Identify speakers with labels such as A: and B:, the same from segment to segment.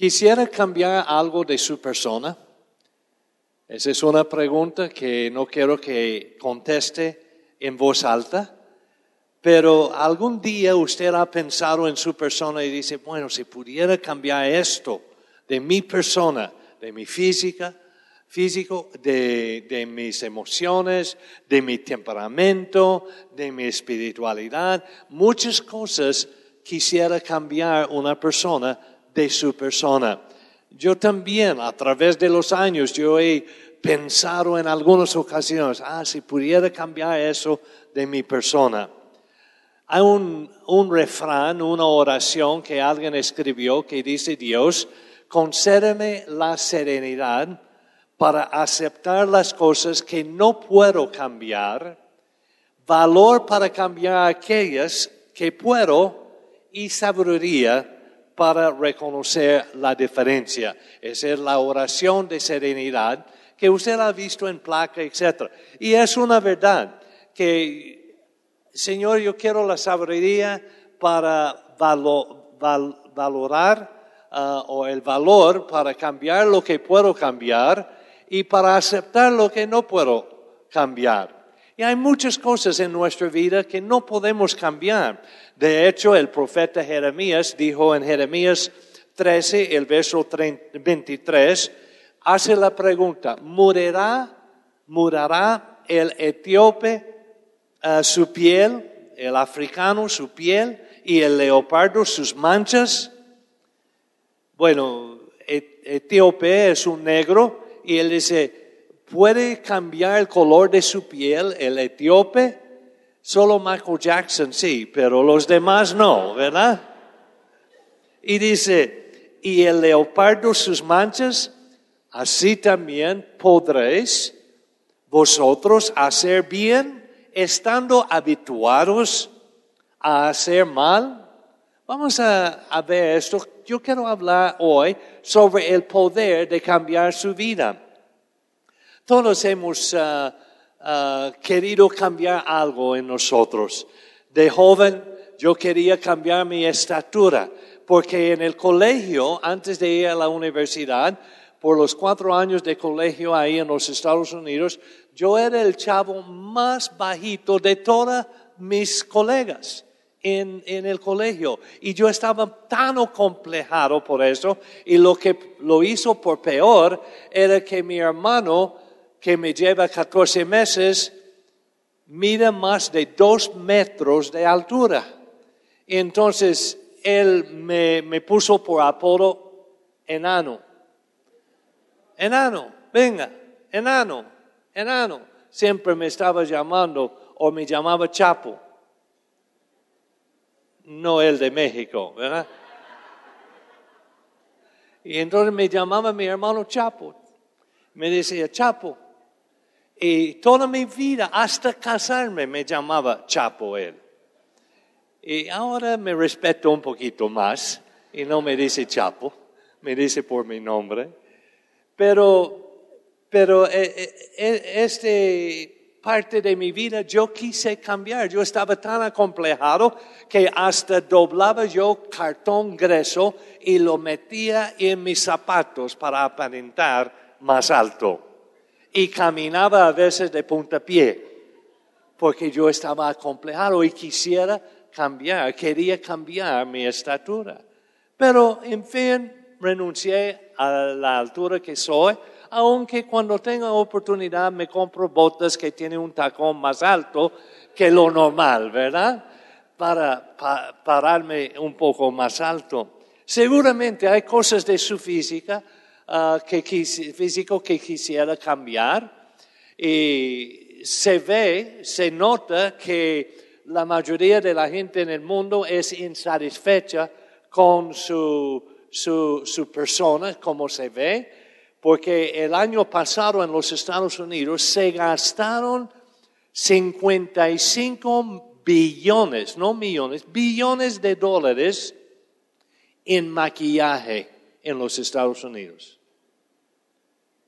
A: ¿Quisiera cambiar algo de su persona? Esa es una pregunta que no quiero que conteste en voz alta, pero algún día usted ha pensado en su persona y dice, bueno, si pudiera cambiar esto de mi persona, de mi física, físico, de, de, mis emociones, de mi temperamento, de mi espiritualidad, muchas cosas quisiera cambiar una persona de su persona. Yo también, a través de los años, yo he pensado en algunas ocasiones, ah, si pudiera cambiar eso de mi persona. Hay un, refrán, una oración que alguien escribió que dice, Dios, concédeme la serenidad para aceptar las cosas que no puedo cambiar, valor para cambiar aquellas que puedo y sabiduría para reconocer la diferencia. Esa es la oración de serenidad que usted ha visto en placa, etc. Y es una verdad que, Señor, yo quiero la sabiduría para valorar uh, o el valor para cambiar lo que puedo cambiar y para aceptar lo que no puedo cambiar. Y hay muchas cosas en nuestra vida que no podemos cambiar. De hecho, el profeta Jeremías dijo en Jeremías 13, el verso 23, hace la pregunta, ¿murará, murará el etíope uh, su piel, el africano su piel y el leopardo sus manchas? Bueno, etíope es un negro y él dice, puede cambiar el color de su piel el etíope? Solo Michael Jackson sí, pero los demás no, ¿verdad? Y dice, y el leopardo sus manchas, así también podréis vosotros hacer bien estando habituados a hacer mal. Vamos a, ver esto. Yo quiero hablar hoy sobre el poder de cambiar su vida. Todos hemos uh, uh, querido cambiar algo en nosotros. De joven yo quería cambiar mi estatura, porque en el colegio, antes de ir a la universidad, por los cuatro años de colegio ahí en los Estados Unidos, yo era el chavo más bajito de todos mis colegas en, en, el colegio. Y yo estaba tan acomplejado por eso. Y lo que lo hizo por peor era que mi hermano que me lleva 14 meses mide más de dos metros de altura. Entonces, él me, me puso por apodo enano. Enano, venga, enano, enano. Siempre me estaba llamando o me llamaba Chapo. No el de México, ¿verdad? Y entonces me llamaba mi hermano Chapo. Me decía, Chapo, y toda mi vida, hasta casarme, me llamaba Chapo él. Y ahora me respeto un poquito más y no me dice Chapo, me dice por mi nombre. Pero, pero eh, eh, eh, este parte de mi vida yo quise cambiar. Yo estaba tan acomplejado que hasta doblaba yo cartón grueso y lo metía en mis zapatos para aparentar más alto y caminaba a veces de puntapié, porque yo estaba acomplejado y quisiera cambiar, quería cambiar mi estatura. Pero, en fin, renuncié a la altura que soy, aunque cuando tenga oportunidad me compro botas que tienen un tacón más alto que lo normal, ¿verdad? Para, para pararme un poco más alto. Seguramente hay cosas de su física uh, que físico que quisiera cambiar y se ve, se nota que la mayoría de la gente en el mundo es insatisfecha con su, su, su persona, como se ve, porque el año pasado en los Estados Unidos se gastaron 55 billones, no millones, billones de dólares en maquillaje en los Estados Unidos.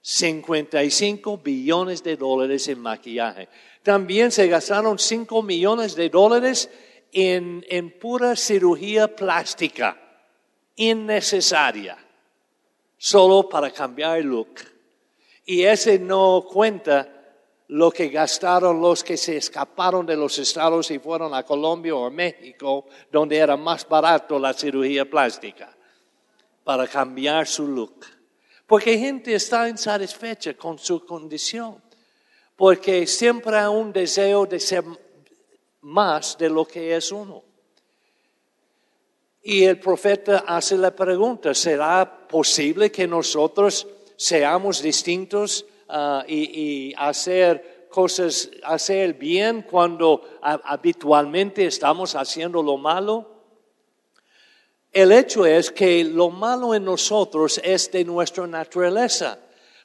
A: 55 billones de dólares en maquillaje. También se gastaron 5 millones de dólares en, en pura cirugía plástica, innecesaria. solo para cambiar el look. Y ese no cuenta lo que gastaron los que se escaparon de los estados y fueron a Colombia o México, donde era más barato la cirugía plástica, para cambiar su look. Porque gente está insatisfecha con su condición, porque siempre hay un deseo de ser más de lo que es uno. Y el profeta hace la pregunta, ¿será posible que nosotros seamos distintos ah, y, hacer cosas, hacer bien cuando habitualmente estamos haciendo lo malo? El hecho es que lo malo en nosotros es de nuestra naturaleza,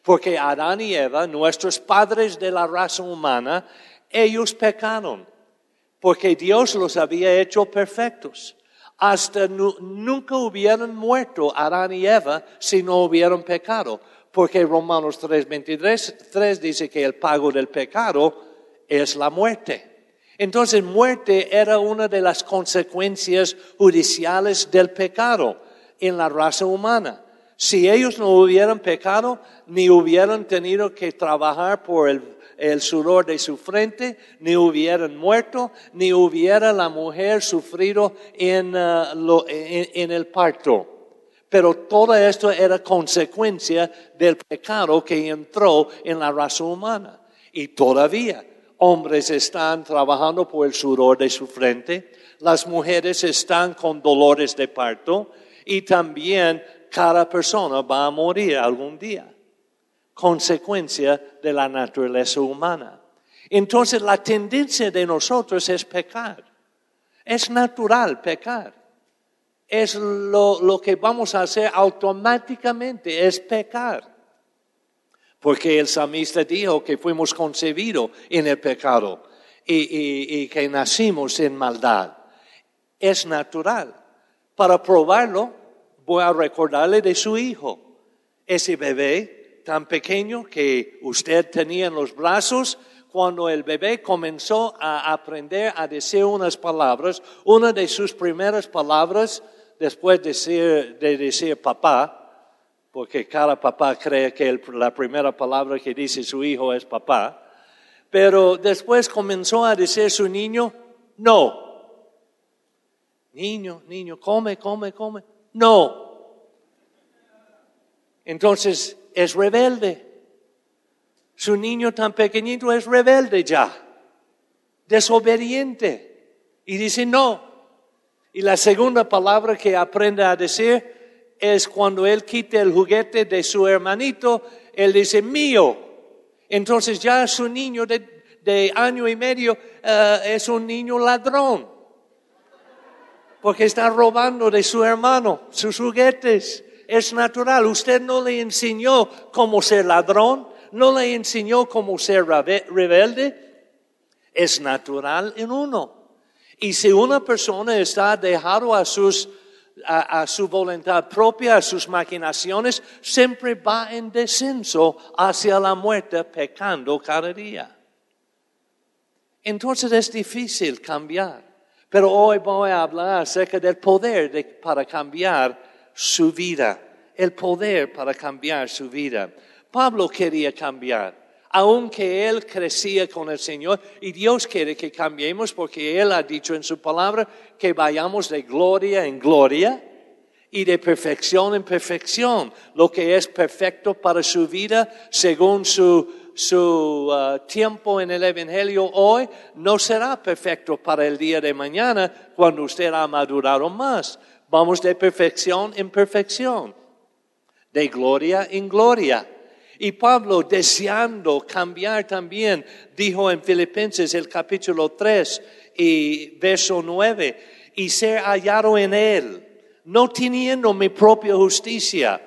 A: porque Adán y Eva, nuestros padres de la raza humana, ellos pecaron, porque Dios los había hecho perfectos hasta nunca hubieran muerto Adán y Eva si no hubieran pecado. Porque Romanos 3:23 dice que el pago del pecado es la muerte. Entonces muerte era una de las consecuencias judiciales del pecado en la raza humana. Si ellos no hubieran pecado, ni hubieran tenido que trabajar por el el sudor de su frente, ni hubieran muerto, ni hubiera la mujer sufrido en, uh, en, el parto. Pero todo esto era consecuencia del pecado que entró en la raza humana. Y todavía hombres están trabajando por el sudor de su frente, las mujeres están con dolores de parto y también cada persona va a morir algún día consecuencia de la naturaleza humana. Entonces la tendencia de nosotros es pecar. Es natural pecar. Es lo, lo que vamos a hacer automáticamente, es pecar. Porque el samista dijo que fuimos concebidos en el pecado y, y, y que nacimos en maldad. Es natural. Para probarlo, voy a recordarle de su hijo. Ese bebé tan pequeño que usted tenía en los brazos, cuando el bebé comenzó a aprender a decir unas palabras, una de sus primeras palabras, después de decir, de decir papá, porque cada papá cree que la primera palabra que dice su hijo es papá, pero después comenzó a decir su niño, no. Niño, niño, come, come, come. No. Entonces, es rebelde. Su niño tan pequeñito es rebelde ya, desobediente. Y dice no. Y la segunda palabra que aprende a decir es cuando él quita el juguete de su hermanito, él dice mío. Entonces ya su niño de, año y medio eh, es un niño ladrón. Porque está robando de su hermano sus juguetes es natural. Usted no le enseñó cómo ser ladrón, no le enseñó cómo ser rebelde. Es natural en uno. Y si una persona está dejado a sus a, su voluntad propia, a sus maquinaciones, siempre va en descenso hacia la muerte, pecando cada día. Entonces es difícil cambiar. Pero hoy voy a hablar acerca del poder de, para cambiar su vida, el poder para cambiar su vida. Pablo quería cambiar, aunque él crecía con el Señor y Dios quiere que cambiemos porque Él ha dicho en su palabra que vayamos de gloria en gloria y de perfección en perfección. Lo que es perfecto para su vida según su, su uh, tiempo en el Evangelio hoy no será perfecto para el día de mañana cuando usted ha madurado más. Vamos de perfección en perfección, de gloria en gloria. Y Pablo, deseando cambiar también, dijo en Filipenses el capítulo 3 y verso 9, y ser hallado en él, no teniendo mi propia justicia,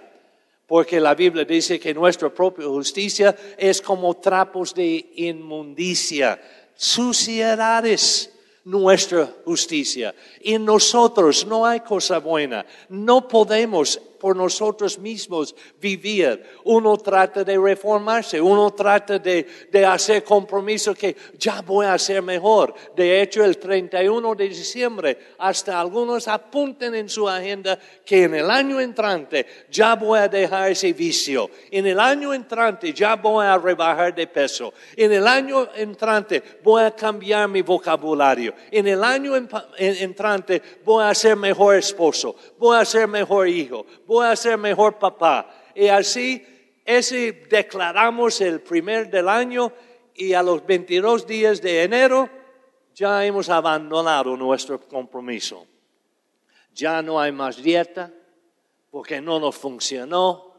A: porque la Biblia dice que nuestra propia justicia es como trapos de inmundicia, suciedades nuestra justicia. En nosotros no hay cosa buena. No podemos por nosotros mismos vivir. Uno trata de reformarse, uno trata de, de hacer compromiso que ya voy a ser mejor. De hecho, el 31 de diciembre, hasta algunos apunten en su agenda que en el año entrante ya voy a dejar ese vicio. En el año entrante ya voy a rebajar de peso. En el año entrante voy a cambiar mi vocabulario. En el año entrante voy a ser mejor esposo, voy a ser mejor hijo, voy a ser mejor papá. Y así, ese declaramos el primer del año y a los 22 días de enero ya hemos abandonado nuestro compromiso. Ya no hay más dieta porque no nos funcionó,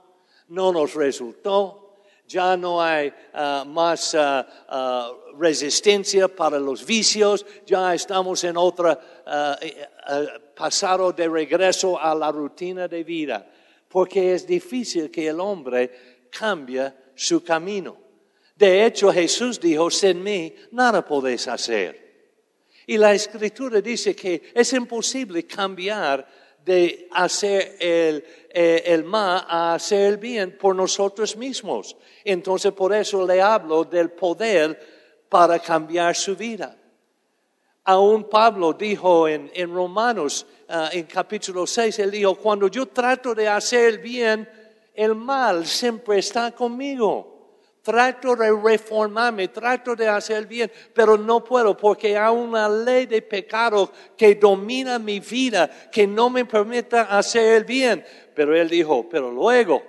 A: no nos resultó, ya no hay ah, más ah, ah, resistencia para los vicios, ya estamos en otra eh, eh, pasado de regreso a la rutina de vida, porque es difícil que el hombre cambie su camino. De hecho, Jesús dijo, sin mí nada podéis hacer. Y la escritura dice que es imposible cambiar de hacer el, eh, el mal a hacer el bien por nosotros mismos. Entonces por eso le hablo del poder para cambiar su vida. Aún Pablo dijo en, Romanos, ah, en capítulo 6, él dijo, cuando yo trato de hacer el bien, el mal siempre está conmigo. Trato de reformarme, trato de hacer el bien, pero no puedo porque hay una ley de pecado que domina mi vida, que no me permite hacer el bien. Pero él dijo, pero luego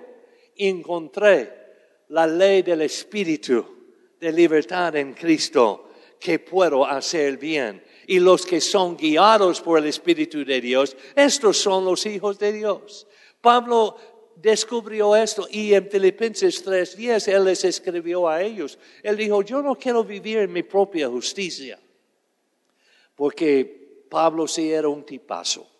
A: encontré la ley del Espíritu de libertad en Cristo, que puedo hacer bien. Y los que son guiados por el Espíritu de Dios, estos son los hijos de Dios. Pablo descubrió esto y en Filipenses 3:10 él les escribió a ellos. Él dijo, yo no quiero vivir en mi propia justicia, porque Pablo sí era un tipazo.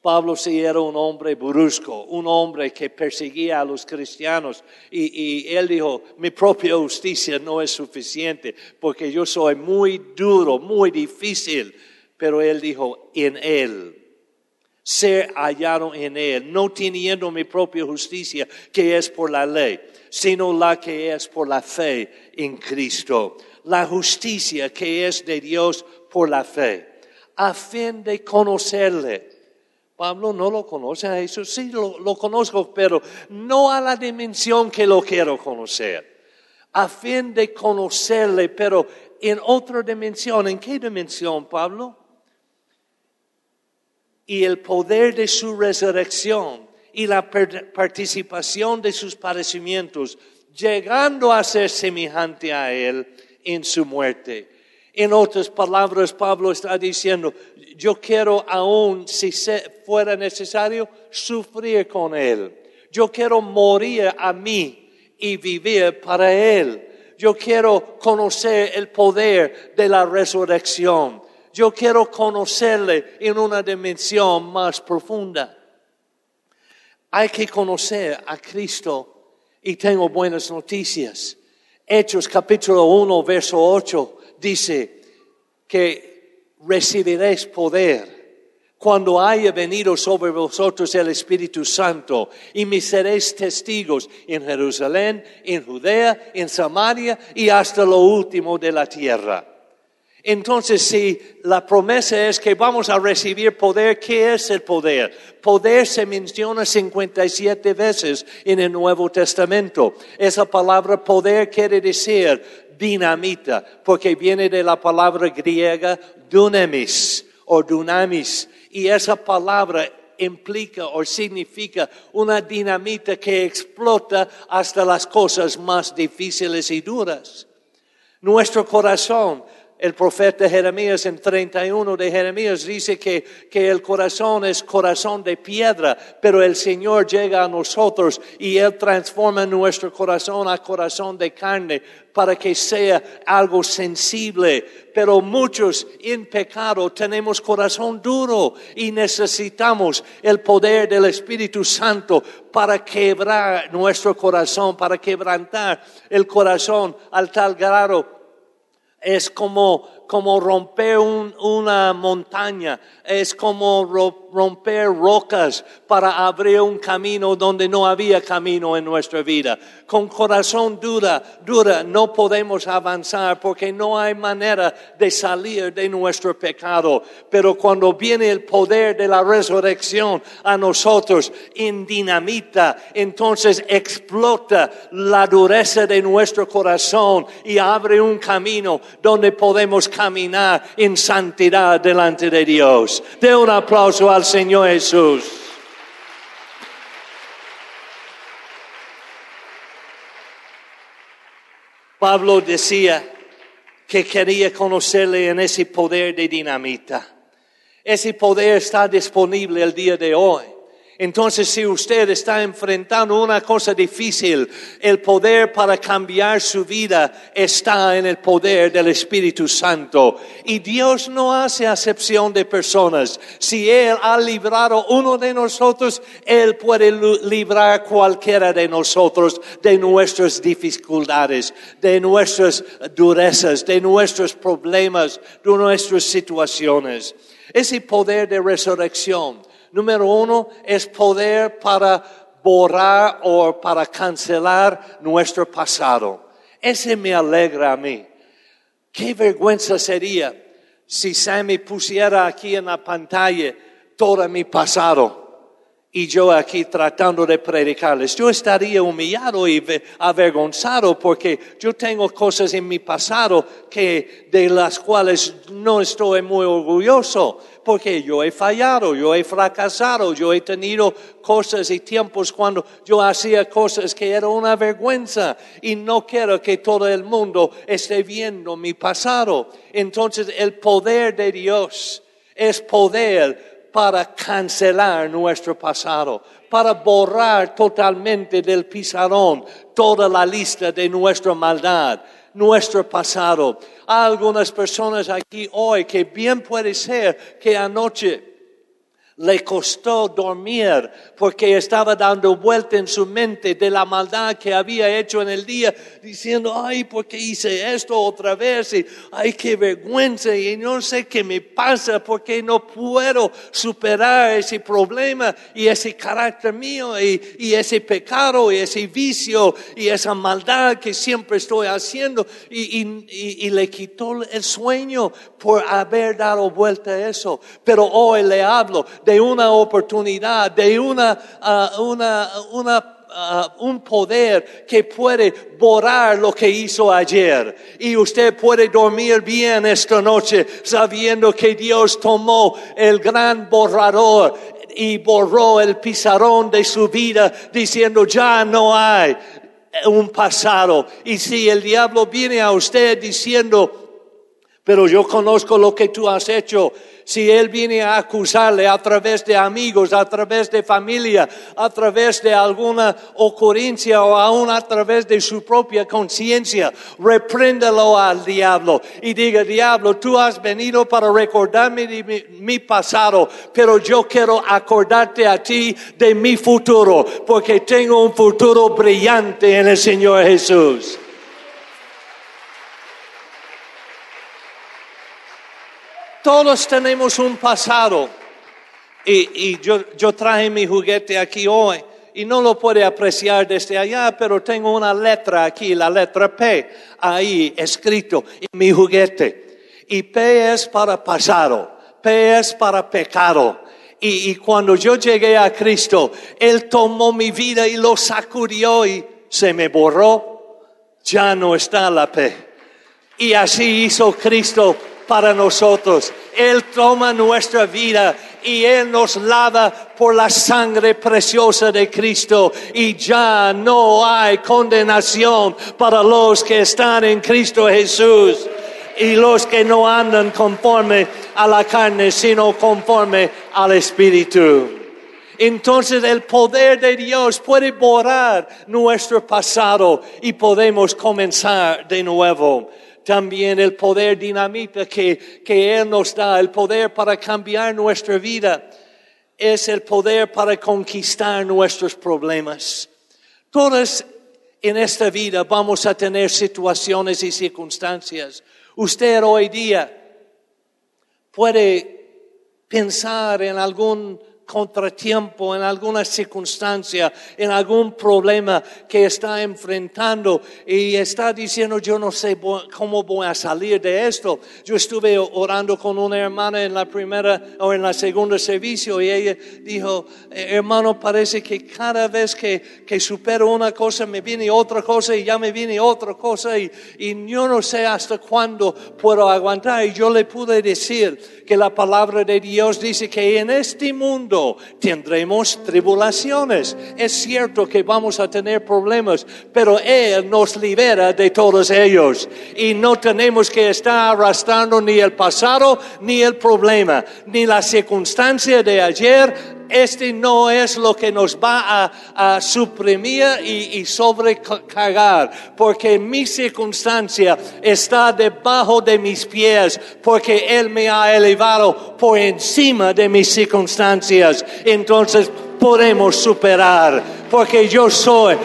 A: Pablo sí era un hombre brusco, un hombre que perseguía a los cristianos y, y, él dijo, mi propia justicia no es suficiente porque yo soy muy duro, muy difícil, pero él dijo, en él ser hallado en Él, no teniendo mi propia justicia que es por la ley, sino la que es por la fe en Cristo. La justicia que es de Dios por la fe, a fin de conocerle. Pablo no lo conoce a eso, sí lo, lo conozco, pero no a la dimensión que lo quiero conocer. A fin de conocerle, pero en otra dimensión. ¿En qué dimensión, Pablo? y el poder de su resurrección y la participación de sus padecimientos, llegando a ser semejante a Él en su muerte. En otras palabras, Pablo está diciendo, yo quiero aún, si fuera necesario, sufrir con Él. Yo quiero morir a mí y vivir para Él. Yo quiero conocer el poder de la resurrección. Yo quiero conocerle en una dimensión más profunda. Hay que conocer a Cristo y tengo buenas noticias. Hechos capítulo 1, verso 8 dice que recibiréis poder cuando haya venido sobre vosotros el Espíritu Santo y me seréis testigos en Jerusalén, en Judea, en Samaria y hasta lo último de la tierra. Entonces, si la promesa es que vamos a recibir poder, ¿qué es el poder? Poder se menciona 57 veces en el Nuevo Testamento. Esa palabra poder quiere decir dinamita, porque viene de la palabra griega dunamis o dunamis. Y esa palabra implica o significa una dinamita que explota hasta las cosas más difíciles y duras. Nuestro corazón el profeta Jeremías en 31 de Jeremías dice que, que el corazón es corazón de piedra, pero el Señor llega a nosotros y Él transforma nuestro corazón a corazón de carne para que sea algo sensible. Pero muchos en pecado tenemos corazón duro y necesitamos el poder del Espíritu Santo para quebrar nuestro corazón, para quebrantar el corazón al tal grado es como, como romper un- una montaña, es como ro- romper rocas para abrir un camino donde no había camino en nuestra vida. Con corazón dura, dura, no podemos avanzar porque no hay manera de salir de nuestro pecado. Pero cuando viene el poder de la resurrección a nosotros, en dinamita, entonces explota la dureza de nuestro corazón y abre un camino donde podemos caminar en santidad delante de Dios. De un aplauso al Señor Jesús. Pablo decía que quería conocerle en ese poder de dinamita. Ese poder está disponible el día de hoy. Entonces, si usted está enfrentando una cosa difícil, el poder para cambiar su vida está en el poder del Espíritu Santo. Y Dios no hace acepción de personas. Si Él ha librado uno de nosotros, Él puede librar cualquiera de nosotros de nuestras dificultades, de nuestras durezas, de nuestros problemas, de nuestras situaciones. Ese poder de resurrección Número uno es poder para borrar o para cancelar nuestro pasado. Ese me alegra a mí. Qué vergüenza sería si Sammy pusiera aquí en la pantalla todo mi pasado y yo aquí tratando de predicarles. Yo estaría humillado y ve- avergonzado porque yo tengo cosas en mi pasado que de las cuales no estoy muy orgulloso porque yo he fallado, yo he fracasado, yo he tenido cosas y tiempos cuando yo hacía cosas que era una vergüenza y no quiero que todo el mundo esté viendo mi pasado. Entonces el poder de Dios es poder para cancelar nuestro pasado, para borrar totalmente del pizarrón toda la lista de nuestra maldad, nuestro pasado. Hay algunas personas aquí hoy que bien puede ser que anoche le costó dormir porque estaba dando vuelta en su mente de la maldad que había hecho en el día, diciendo, ay, ¿por qué hice esto otra vez? Y, ay, qué vergüenza, y no sé qué me pasa, porque no puedo superar ese problema y ese carácter mío y, y ese pecado y ese vicio y esa maldad que siempre estoy haciendo y, y- y- le quitó el sueño por haber dado vuelta a eso. Pero hoy le hablo de una oportunidad, de una, ah, una, una ah, un poder que puede borrar lo que hizo ayer. Y usted puede dormir bien esta noche sabiendo que Dios tomó el gran borrador y borró el pizarrón de su vida diciendo ya no hay un pasado. Y si el diablo viene a usted diciendo, pero yo conozco lo que tú has hecho. Si él viene a acusarle a través de amigos, a través de familia, a través de alguna ocurrencia o aún a través de su propia conciencia, repréndelo al diablo y diga, diablo, tú has venido para recordarme de mi, mi pasado, pero yo quiero acordarte a ti de mi futuro, porque tengo un futuro brillante en el Señor Jesús. Todos tenemos un pasado. Y, y yo, yo traje mi juguete aquí hoy y no lo puede apreciar desde allá, pero tengo una letra aquí, la letra P, ahí escrito en mi juguete. Y P es para pasado, P es para pecado. Y, y cuando yo llegué a Cristo, Él tomó mi vida y lo sacudió y se me borró. Ya no está la P. Y así hizo Cristo para nosotros. Él toma nuestra vida y Él nos lava por la sangre preciosa de Cristo. Y ya no hay condenación para los que están en Cristo Jesús. Y los que no andan conforme a la carne, sino conforme al Espíritu. Entonces el poder de Dios puede borrar nuestro pasado y podemos comenzar de nuevo. También el poder dinamita que, que Él nos da, el poder para cambiar nuestra vida, es el poder para conquistar nuestros problemas. Todos en esta vida vamos a tener situaciones y circunstancias. Usted hoy día puede pensar en algún contratiempo, en alguna circunstancia, en algún problema que está enfrentando y está diciendo, yo no sé cómo voy a salir de esto. Yo estuve orando con una hermana en la primera o en la segunda servicio y ella dijo, eh, hermano, parece que cada vez que, que supero una cosa me viene otra cosa y ya me viene otra cosa y, y yo no sé hasta cuándo puedo aguantar. Y yo le pude decir que la palabra de Dios dice que en este mundo tendremos tribulaciones. Es cierto que vamos a tener problemas, pero Él nos libera de todos ellos. Y no tenemos que estar arrastrando ni el pasado, ni el problema, ni la circunstancia de ayer, este no es lo que nos va a, suprimir y, y, sobrecargar, porque mi circunstancia está debajo de mis pies, porque Él me ha elevado por encima de mis circunstancias. Entonces podemos superar, porque yo soy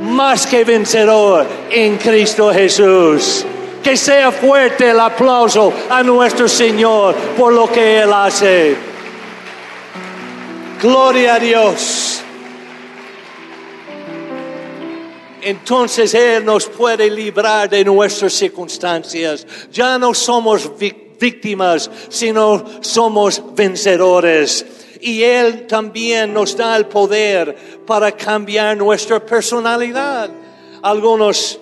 A: más que vencedor en Cristo Jesús. Que sea fuerte el aplauso a nuestro Señor por lo que Él hace. Gloria a Dios. Entonces Él nos puede librar de nuestras circunstancias. Ya no somos víctimas, sino somos vencedores. Y Él también nos da el poder para cambiar nuestra personalidad. Algunos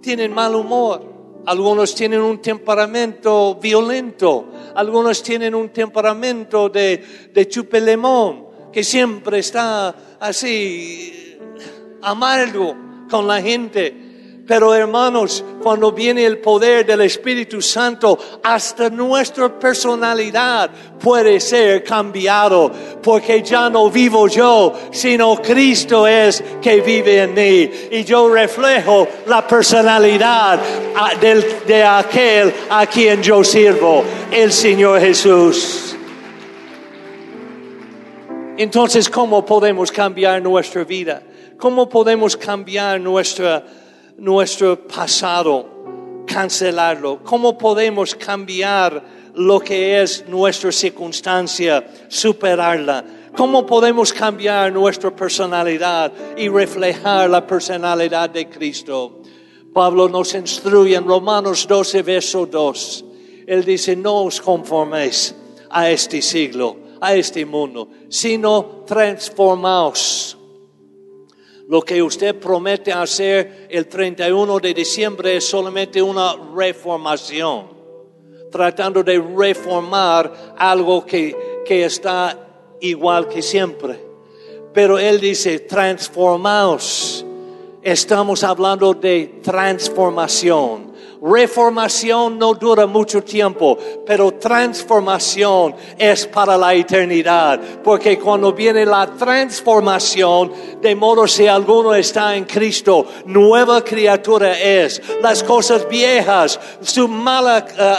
A: tienen mal humor algunos tienen un temperamento violento, algunos tienen un temperamento de, de que siempre está así amargo con la gente. Pero hermanos, cuando viene el poder del Espíritu Santo, hasta nuestra personalidad puede ser cambiado, porque ya no vivo yo, sino Cristo es que vive en mí. Y yo reflejo la personalidad ah, de aquel a quien yo sirvo, el Señor Jesús. Entonces, ¿cómo podemos cambiar nuestra vida? ¿Cómo podemos cambiar nuestra nuestro pasado, cancelarlo? ¿Cómo podemos cambiar lo que es nuestra circunstancia, superarla? ¿Cómo podemos cambiar nuestra personalidad y reflejar la personalidad de Cristo? Pablo nos instruye en Romanos 12, verso 2. Él dice, no os conforméis a este siglo, a este mundo, sino transformaos lo que usted promete hacer el 31 de diciembre es solamente una reformación, tratando de reformar algo que, que está igual que siempre. Pero él dice, transformaos. Estamos hablando de transformación Reformación no dura mucho tiempo, pero transformación es para la eternidad. Porque cuando viene la transformación, de modo si alguno está en Cristo, nueva criatura es. Las cosas viejas, su mala eh,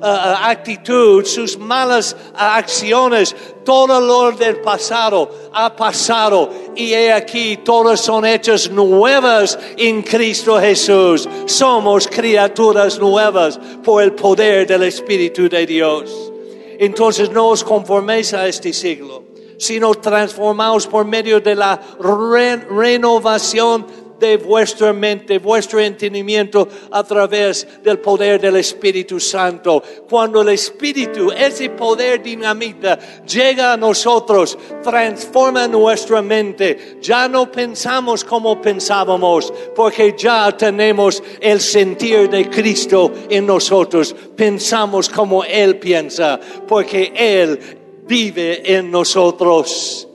A: eh, actitud, sus malas acciones, todo lo del pasado ha pasado y he aquí todas son hechas nuevas en Cristo Jesús. Somos criaturas nuevas por el poder del Espíritu de Dios. Entonces no os conforméis a este siglo, sino transformaos por medio de la renovación de vuestra mente, vuestro entendimiento a través del poder del Espíritu Santo. Cuando el Espíritu, ese poder dinamita, llega a nosotros, transforma nuestra mente. Ya no pensamos como pensábamos, porque ya tenemos el sentir de Cristo en nosotros. Pensamos como Él piensa, porque Él vive en nosotros.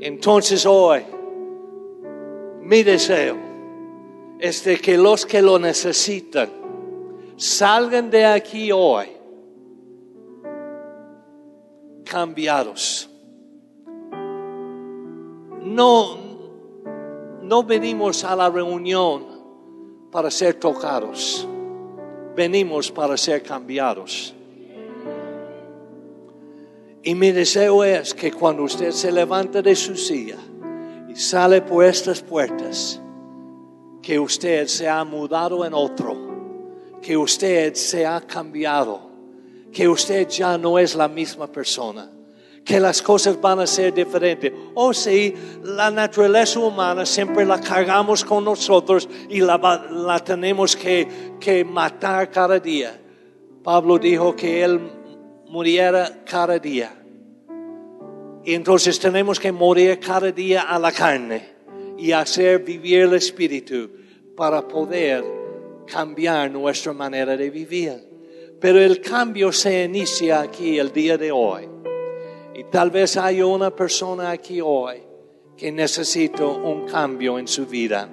A: Entonces hoy, mi deseo es de que los que lo necesitan salgan de aquí hoy cambiados. No, no venimos a la reunión para ser tocados, venimos para ser cambiados. Y mi deseo es que cuando usted se levante de su silla, sale por estas puertas, que usted se ha mudado en otro, que usted se ha cambiado, que usted ya no es la misma persona, que las cosas van a ser diferentes. O oh, sí, la naturaleza humana siempre la cargamos con nosotros y la, la tenemos que, que matar cada día. Pablo dijo que él muriera cada día. Entonces tenemos que morir cada día a la carne y hacer vivir el espíritu para poder cambiar nuestra manera de vivir. Pero el cambio se inicia aquí el día de hoy. Y tal vez haya una persona aquí hoy que necesita un cambio en su vida.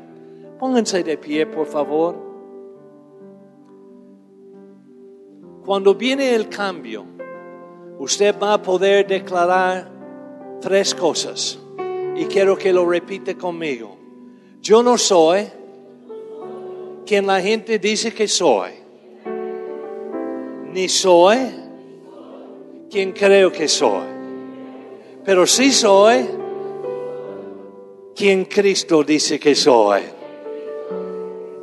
A: Pónganse de pie, por favor. Cuando viene el cambio, usted va a poder declarar tres cosas. Y quiero que lo repite conmigo. Yo no soy quien la gente dice que soy. Ni soy quien creo que soy. Pero sí soy quien Cristo dice que soy.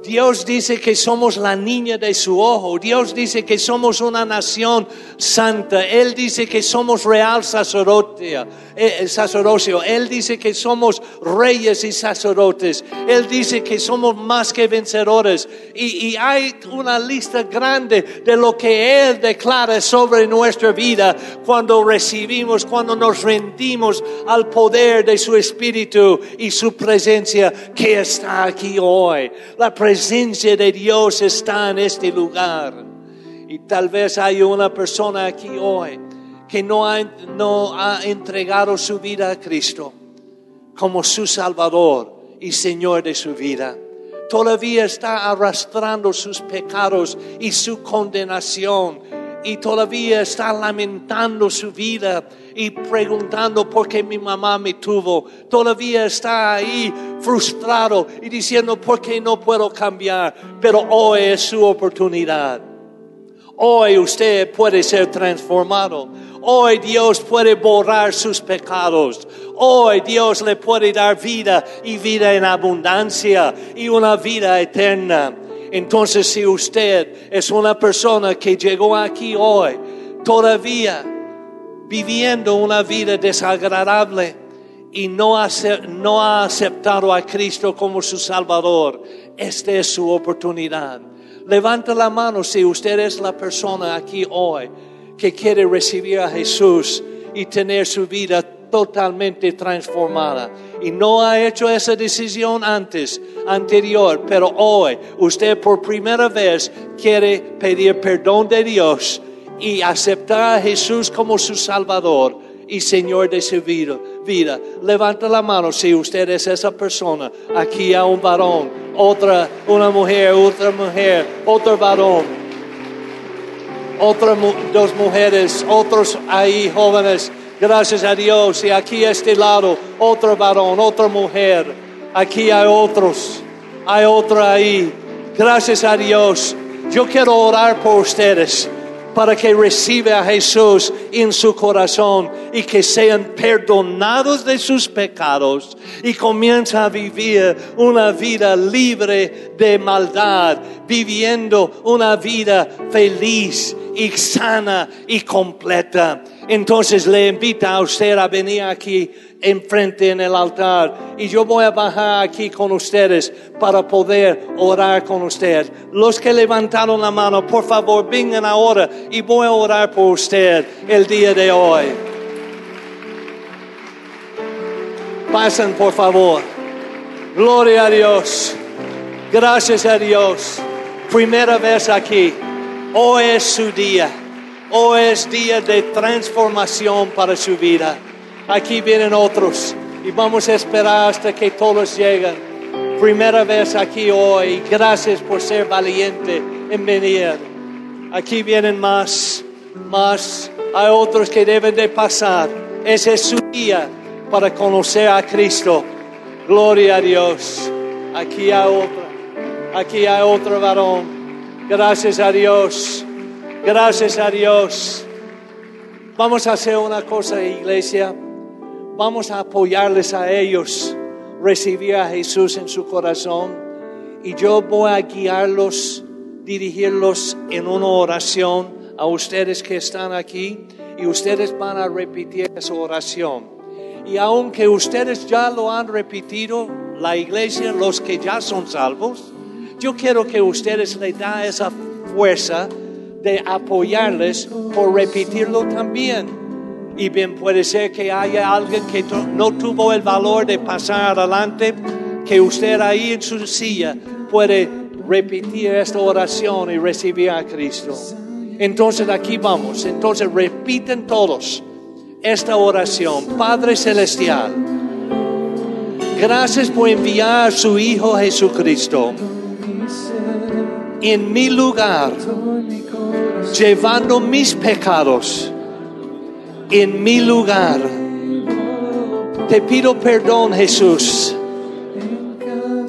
A: Dios dice que somos la niña de su ojo. Dios dice que somos una nación santa. Él dice que somos real sacerdote, eh, sacerdocio. Él dice que somos reyes y sacerdotes. Él dice que somos más que vencedores. Y, y hay una lista grande de lo que Él declara sobre nuestra vida cuando recibimos, cuando nos rendimos al poder de su Espíritu y su presencia que está aquí hoy. La presencia de Dios está en este lugar. Y tal vez hay una persona aquí hoy que no ha, no ha entregado su vida a Cristo como su Salvador y Señor de su vida. Todavía está arrastrando sus pecados y su condenación y todavía está lamentando su vida y preguntando por qué mi mamá me tuvo. Todavía está ahí frustrado y diciendo por qué no puedo cambiar. Pero hoy es su oportunidad. Hoy usted puede ser transformado. Hoy Dios puede borrar sus pecados. Hoy Dios le puede dar vida y vida en abundancia y una vida eterna. Entonces si usted es una persona que llegó aquí hoy, todavía viviendo una vida desagradable y no ha, aceptado a Cristo como su Salvador, esta es su oportunidad. Levanta la mano si usted es la persona aquí hoy que quiere recibir a Jesús y tener su vida totalmente transformada. Y no ha hecho esa decisión antes, anterior, pero hoy usted por primera vez quiere pedir perdón de Dios y aceptar a Jesús como su Salvador y Señor de su vida. vida. Levanta la mano si usted es esa persona. Aquí hay un varón, otra, una mujer, otra mujer, otro varón, otras dos mujeres, otros ahí jóvenes. Gracias a Dios. Y aquí a este lado, otro varón, otra mujer. Aquí hay otros, hay otro ahí. Gracias a Dios. Yo quiero orar por ustedes para que reciba a Jesús en su corazón y que sean perdonados de sus pecados y comienza a vivir una vida libre de maldad, viviendo una vida feliz y sana y completa. Entonces le invita a usted a venir aquí enfrente en el altar y yo voy a bajar aquí con ustedes para poder orar con ustedes. Los que levantaron la mano, por favor, vengan ahora y voy a orar por usted el día de hoy. Pasen, por favor. Gloria a Dios. Gracias a Dios. Primera vez aquí. Hoy es su día. Hoy es día de transformación para su vida. Aquí vienen otros y vamos a esperar hasta que todos lleguen. Primera vez aquí hoy. Gracias por ser valiente en venir. Aquí vienen más, más. Hay otros que deben de pasar. Ese es su día para conocer a Cristo. Gloria a Dios. Aquí hay otra. Aquí hay otro varón. Gracias a Dios. Gracias a Dios. Vamos a hacer una cosa, iglesia. Vamos a apoyarles a ellos, recibir a Jesús en su corazón y yo voy a guiarlos dirigirlos en una oración a ustedes que están aquí y ustedes van a repetir esa oración. Y aunque ustedes ya lo han repetido, la iglesia, los que ya son salvos, yo quiero que ustedes le den esa fuerza de apoyarles por repetirlo también. Y bien puede ser que haya alguien que no tuvo el valor de pasar adelante, que usted ahí en su silla puede repetir esta oración y recibir a Cristo. Entonces aquí vamos. Entonces repiten todos esta oración. Padre Celestial, gracias por enviar a su Hijo Jesucristo en mi lugar, llevando mis pecados en mi lugar. Te pido perdón, Jesús.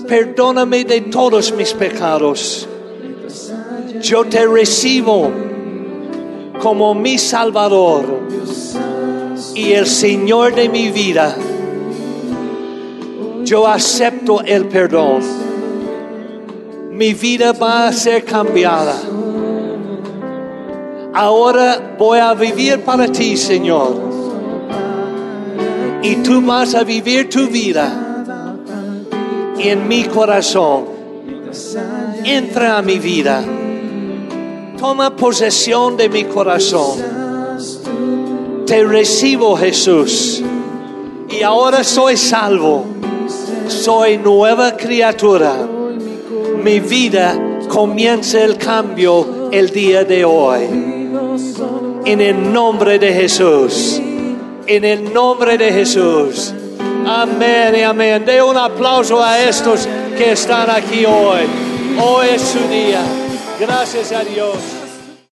A: Perdóname de todos mis pecados. Yo te recibo como mi Salvador y el Señor de mi vida. Yo acepto el perdón. Mi vida va a ser cambiada. Ahora voy a vivir para ti, Señor. Y tú vas a vivir tu vida en mi corazón. Entra a mi vida. Toma posesión de mi corazón. Te recibo, Jesús. Y ahora soy salvo. Soy nueva criatura. Mi vida comienza el cambio el día de hoy en el nombre de Jesús. En el nombre de Jesús. Amén y amén. De un aplauso a estos que están aquí hoy. Hoy es su día. Gracias a Dios.